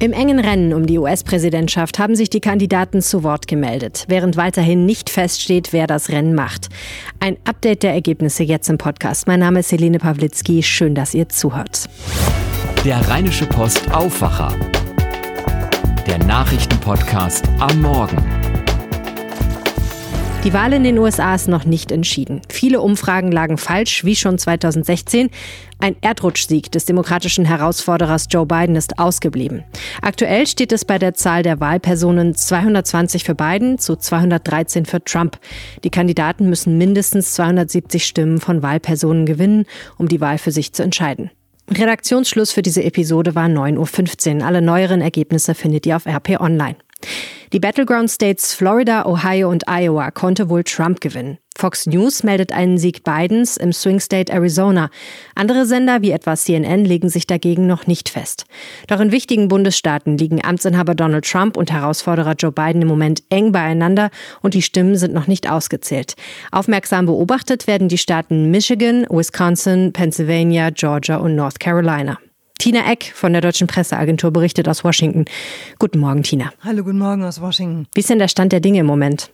Im engen Rennen um die US-Präsidentschaft haben sich die Kandidaten zu Wort gemeldet, während weiterhin nicht feststeht, wer das Rennen macht. Ein Update der Ergebnisse jetzt im Podcast. Mein Name ist Helene Pawlitzki. Schön, dass ihr zuhört. Der Rheinische Post Aufwacher. Der Nachrichtenpodcast am Morgen. Die Wahl in den USA ist noch nicht entschieden. Viele Umfragen lagen falsch, wie schon 2016. Ein Erdrutschsieg des demokratischen Herausforderers Joe Biden ist ausgeblieben. Aktuell steht es bei der Zahl der Wahlpersonen 220 für Biden zu 213 für Trump. Die Kandidaten müssen mindestens 270 Stimmen von Wahlpersonen gewinnen, um die Wahl für sich zu entscheiden. Redaktionsschluss für diese Episode war 9.15 Uhr. Alle neueren Ergebnisse findet ihr auf RP Online. Die Battleground States Florida, Ohio und Iowa konnte wohl Trump gewinnen. Fox News meldet einen Sieg Bidens im Swing State Arizona. Andere Sender wie etwa CNN legen sich dagegen noch nicht fest. Doch in wichtigen Bundesstaaten liegen Amtsinhaber Donald Trump und Herausforderer Joe Biden im Moment eng beieinander und die Stimmen sind noch nicht ausgezählt. Aufmerksam beobachtet werden die Staaten Michigan, Wisconsin, Pennsylvania, Georgia und North Carolina. Tina Eck von der Deutschen Presseagentur berichtet aus Washington. Guten Morgen, Tina. Hallo, guten Morgen aus Washington. Wie ist denn der Stand der Dinge im Moment?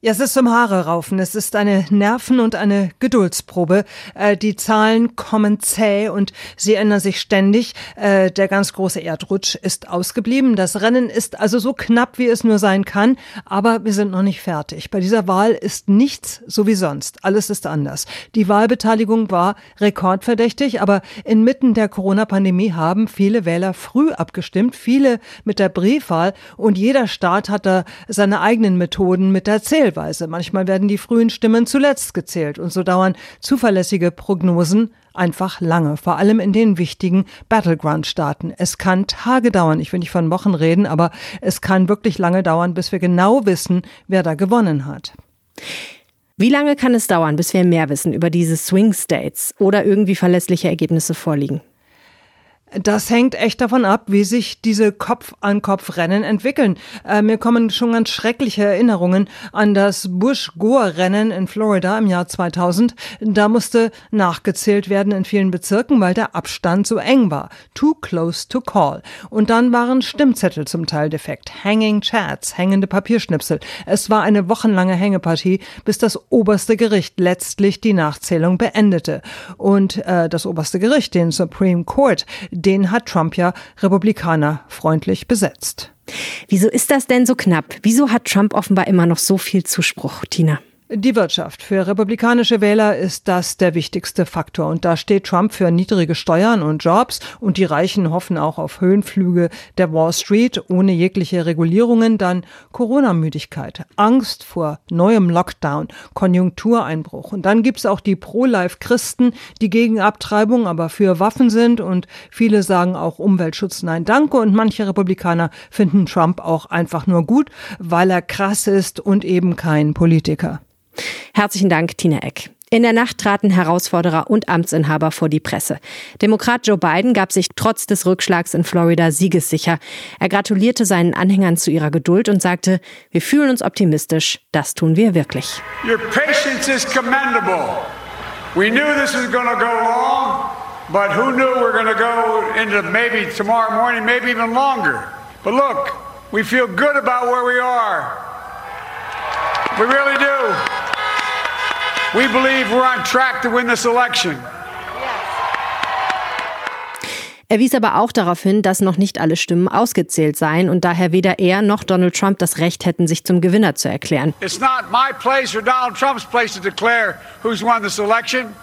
Ja, es ist zum Haare raufen. Es ist eine Nerven- und eine Geduldsprobe. Äh, die Zahlen kommen zäh und sie ändern sich ständig. Äh, der ganz große Erdrutsch ist ausgeblieben. Das Rennen ist also so knapp, wie es nur sein kann. Aber wir sind noch nicht fertig. Bei dieser Wahl ist nichts so wie sonst. Alles ist anders. Die Wahlbeteiligung war rekordverdächtig, aber inmitten der Corona-Pandemie haben viele Wähler früh abgestimmt, viele mit der Briefwahl und jeder Staat hat da seine eigenen Methoden mit der Zählung. Zählweise. Manchmal werden die frühen Stimmen zuletzt gezählt und so dauern zuverlässige Prognosen einfach lange, vor allem in den wichtigen Battleground-Staaten. Es kann Tage dauern, ich will nicht von Wochen reden, aber es kann wirklich lange dauern, bis wir genau wissen, wer da gewonnen hat. Wie lange kann es dauern, bis wir mehr wissen über diese Swing States oder irgendwie verlässliche Ergebnisse vorliegen? Das hängt echt davon ab, wie sich diese Kopf-an-Kopf-Rennen entwickeln. Äh, mir kommen schon ganz schreckliche Erinnerungen an das Bush-Gore-Rennen in Florida im Jahr 2000. Da musste nachgezählt werden in vielen Bezirken, weil der Abstand so eng war. Too close to call. Und dann waren Stimmzettel zum Teil defekt. Hanging Chats, hängende Papierschnipsel. Es war eine wochenlange Hängepartie, bis das oberste Gericht letztlich die Nachzählung beendete. Und äh, das oberste Gericht, den Supreme Court, den hat Trump ja Republikaner freundlich besetzt. Wieso ist das denn so knapp? Wieso hat Trump offenbar immer noch so viel Zuspruch, Tina? Die Wirtschaft. Für republikanische Wähler ist das der wichtigste Faktor. Und da steht Trump für niedrige Steuern und Jobs. Und die Reichen hoffen auch auf Höhenflüge der Wall Street ohne jegliche Regulierungen. Dann Corona-Müdigkeit, Angst vor neuem Lockdown, Konjunktureinbruch. Und dann gibt's auch die Pro-Life-Christen, die gegen Abtreibung, aber für Waffen sind. Und viele sagen auch Umweltschutz nein danke. Und manche Republikaner finden Trump auch einfach nur gut, weil er krass ist und eben kein Politiker. Herzlichen Dank, Tina Eck. In der Nacht traten Herausforderer und Amtsinhaber vor die Presse. Demokrat Joe Biden gab sich trotz des Rückschlags in Florida siegessicher. Er gratulierte seinen Anhängern zu ihrer Geduld und sagte, wir fühlen uns optimistisch, das tun wir wirklich. Your patience is commendable. We knew this was going to go long, but who knew we're going to go into maybe tomorrow morning, maybe even longer. But look, we feel good about where we are. We really do. We believe we're on track to win this election. Er wies aber auch darauf hin, dass noch nicht alle Stimmen ausgezählt seien und daher weder er noch Donald Trump das Recht hätten, sich zum Gewinner zu erklären. It's not my place or Donald Trump's place to declare who's won this election.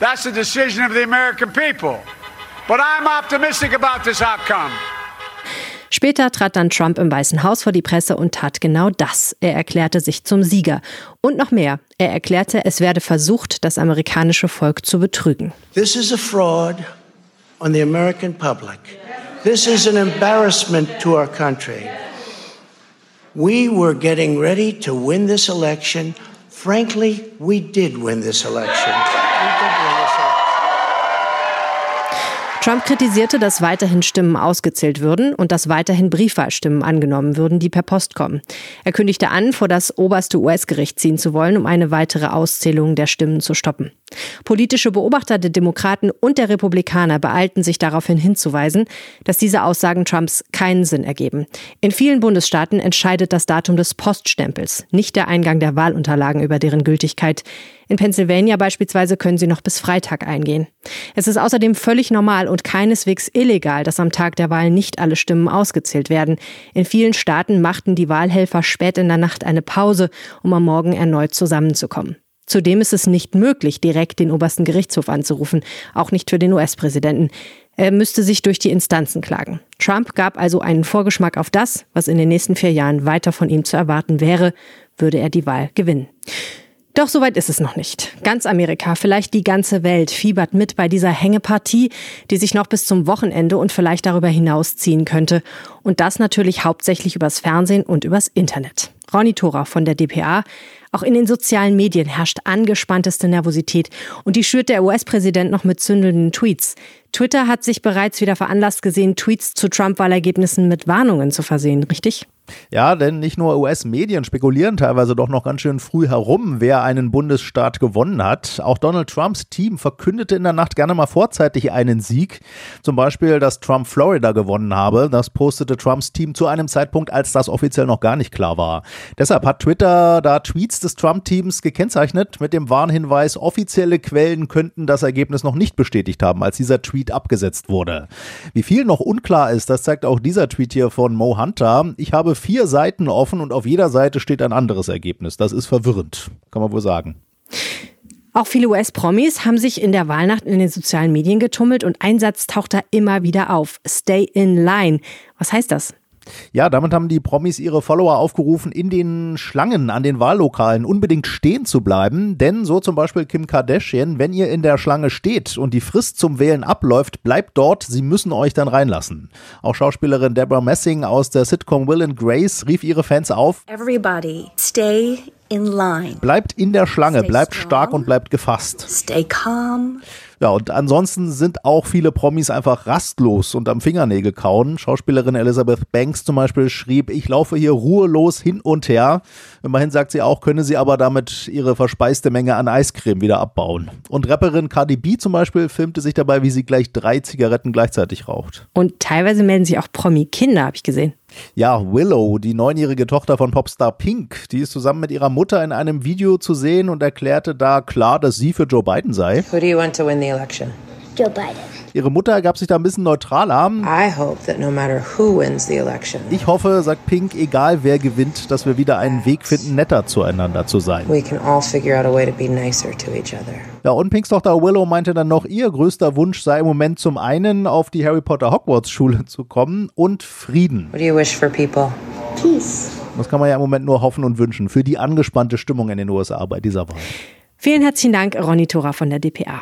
That's the decision of the American people. But I'm optimistic about this outcome. Später trat dann Trump im Weißen Haus vor die Presse und tat genau das. Er erklärte sich zum Sieger. Und noch mehr. Er erklärte, es werde versucht, das amerikanische Volk zu betrügen. This is a fraud on the American public. This is an embarrassment to our country. We were getting ready to win this election. Frankly, we did win this election. Trump kritisierte, dass weiterhin Stimmen ausgezählt würden und dass weiterhin Briefwahlstimmen angenommen würden, die per Post kommen. Er kündigte an, vor das oberste US-Gericht ziehen zu wollen, um eine weitere Auszählung der Stimmen zu stoppen. Politische Beobachter der Demokraten und der Republikaner beeilten sich daraufhin hinzuweisen, dass diese Aussagen Trumps keinen Sinn ergeben. In vielen Bundesstaaten entscheidet das Datum des Poststempels, nicht der Eingang der Wahlunterlagen über deren Gültigkeit. In Pennsylvania beispielsweise können sie noch bis Freitag eingehen. Es ist außerdem völlig normal und keineswegs illegal, dass am Tag der Wahl nicht alle Stimmen ausgezählt werden. In vielen Staaten machten die Wahlhelfer spät in der Nacht eine Pause, um am Morgen erneut zusammenzukommen. Zudem ist es nicht möglich, direkt den obersten Gerichtshof anzurufen, auch nicht für den US-Präsidenten. Er müsste sich durch die Instanzen klagen. Trump gab also einen Vorgeschmack auf das, was in den nächsten vier Jahren weiter von ihm zu erwarten wäre, würde er die Wahl gewinnen. Doch soweit ist es noch nicht. Ganz Amerika, vielleicht die ganze Welt fiebert mit bei dieser Hängepartie, die sich noch bis zum Wochenende und vielleicht darüber hinaus ziehen könnte. Und das natürlich hauptsächlich übers Fernsehen und übers Internet. Ronny Thora von der DPA. Auch in den sozialen Medien herrscht angespannteste Nervosität und die schürt der US-Präsident noch mit zündelnden Tweets. Twitter hat sich bereits wieder veranlasst gesehen, Tweets zu Trump-Wahlergebnissen mit Warnungen zu versehen, richtig? Ja, denn nicht nur US-Medien spekulieren teilweise doch noch ganz schön früh herum, wer einen Bundesstaat gewonnen hat. Auch Donald Trumps Team verkündete in der Nacht gerne mal vorzeitig einen Sieg. Zum Beispiel, dass Trump Florida gewonnen habe. Das postete Trumps Team zu einem Zeitpunkt, als das offiziell noch gar nicht klar war. Deshalb hat Twitter da Tweets des Trump-Teams gekennzeichnet mit dem Warnhinweis, offizielle Quellen könnten das Ergebnis noch nicht bestätigt haben, als dieser Tweet abgesetzt wurde. Wie viel noch unklar ist, das zeigt auch dieser Tweet hier von Mo Hunter. Ich habe vier Seiten offen und auf jeder Seite steht ein anderes Ergebnis. Das ist verwirrend, kann man wohl sagen. Auch viele US-Promis haben sich in der Wahlnacht in den sozialen Medien getummelt und ein Satz taucht da immer wieder auf. Stay in line. Was heißt das? Ja, damit haben die Promis ihre Follower aufgerufen, in den Schlangen an den Wahllokalen unbedingt stehen zu bleiben. Denn so zum Beispiel Kim Kardashian, wenn ihr in der Schlange steht und die Frist zum Wählen abläuft, bleibt dort, sie müssen euch dann reinlassen. Auch Schauspielerin Deborah Messing aus der Sitcom Will and Grace rief ihre Fans auf. Everybody stay in line. Bleibt in der Schlange, bleibt stark und bleibt gefasst. Stay calm. Ja, und ansonsten sind auch viele Promis einfach rastlos und am Fingernägel kauen. Schauspielerin Elizabeth Banks zum Beispiel schrieb, ich laufe hier ruhelos hin und her. Immerhin sagt sie auch, könne sie aber damit ihre verspeiste Menge an Eiscreme wieder abbauen. Und Rapperin Cardi B zum Beispiel filmte sich dabei, wie sie gleich drei Zigaretten gleichzeitig raucht. Und teilweise melden sich auch Promi-Kinder, habe ich gesehen. Ja, Willow, die neunjährige Tochter von Popstar Pink, die ist zusammen mit ihrer Mutter in einem Video zu sehen und erklärte da klar, dass sie für Joe Biden sei. Who do you want to win the election? Joe Biden. Ihre Mutter gab sich da ein bisschen neutraler. I hope that no matter who wins the election, Ich hoffe, sagt Pink, egal wer gewinnt, dass wir wieder einen Weg finden, netter zueinander zu sein. we can all figure out a way to be nicer to each other. Ja, und Pinks Tochter Willow meinte dann noch, ihr größter Wunsch sei im Moment zum einen auf die Harry Potter Hogwarts Schule zu kommen und Frieden. What do you wish for people? Peace. Das kann man ja im Moment nur hoffen und wünschen für die angespannte Stimmung in den USA bei dieser Wahl. Vielen herzlichen Dank, Ronny Thora von der DPA.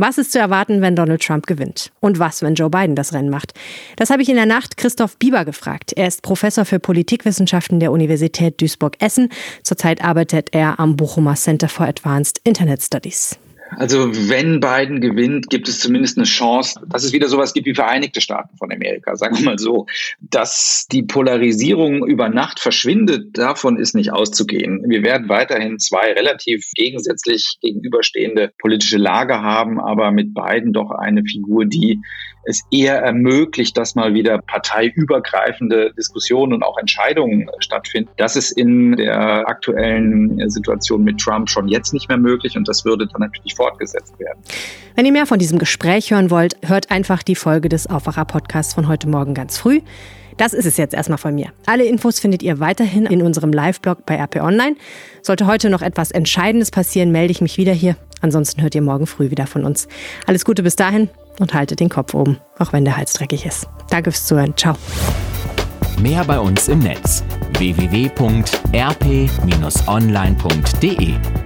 Was ist zu erwarten, wenn Donald Trump gewinnt? Und was, wenn Joe Biden das Rennen macht? Das habe ich in der Nacht Christoph Bieber gefragt. Er ist Professor für Politikwissenschaften der Universität Duisburg-Essen. Zurzeit arbeitet er am Bochumer Center for Advanced Internet Studies. Also wenn Biden gewinnt, gibt es zumindest eine Chance, dass es wieder sowas gibt wie Vereinigte Staaten von Amerika, sagen wir mal so. Dass die Polarisierung über Nacht verschwindet, davon ist nicht auszugehen. Wir werden weiterhin zwei relativ gegensätzlich gegenüberstehende politische Lager haben, aber mit Biden doch eine Figur, die es eher ermöglicht, dass mal wieder parteiübergreifende Diskussionen und auch Entscheidungen stattfinden. Das ist in der aktuellen Situation mit Trump schon jetzt nicht mehr möglich und das würde dann natürlich fortgesetzt werden. Wenn ihr mehr von diesem Gespräch hören wollt, hört einfach die Folge des Aufwacher-Podcasts von heute Morgen ganz früh. Das ist es jetzt erstmal von mir. Alle Infos findet ihr weiterhin in unserem Live-Blog bei RP Online. Sollte heute noch etwas Entscheidendes passieren, melde ich mich wieder hier. Ansonsten hört ihr morgen früh wieder von uns. Alles Gute bis dahin und haltet den Kopf oben, auch wenn der Hals dreckig ist. Danke fürs Zuhören. Ciao. Mehr bei uns im Netz www.rp-online.de